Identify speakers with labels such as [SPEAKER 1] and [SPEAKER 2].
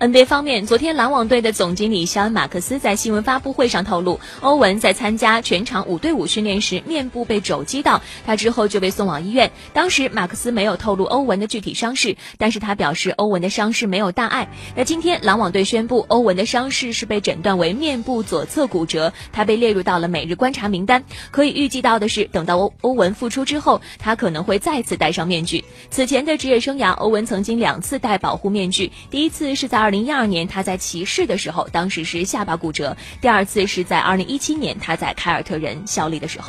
[SPEAKER 1] NBA 方面，昨天篮网队的总经理肖恩·马克思在新闻发布会上透露，欧文在参加全场五对五训练时面部被肘击到，他之后就被送往医院。当时马克思没有透露欧文的具体伤势，但是他表示欧文的伤势没有大碍。那今天篮网队宣布，欧文的伤势是被诊断为面部左侧骨折，他被列入到了每日观察名单。可以预计到的是，等到欧欧文复出之后，他可能会再次戴上面具。此前的职业生涯，欧文曾经两次戴保护面具，第一次是在二。二零一二年，他在骑士的时候，当时是下巴骨折；第二次是在二零一七年，他在凯尔特人效力的时候。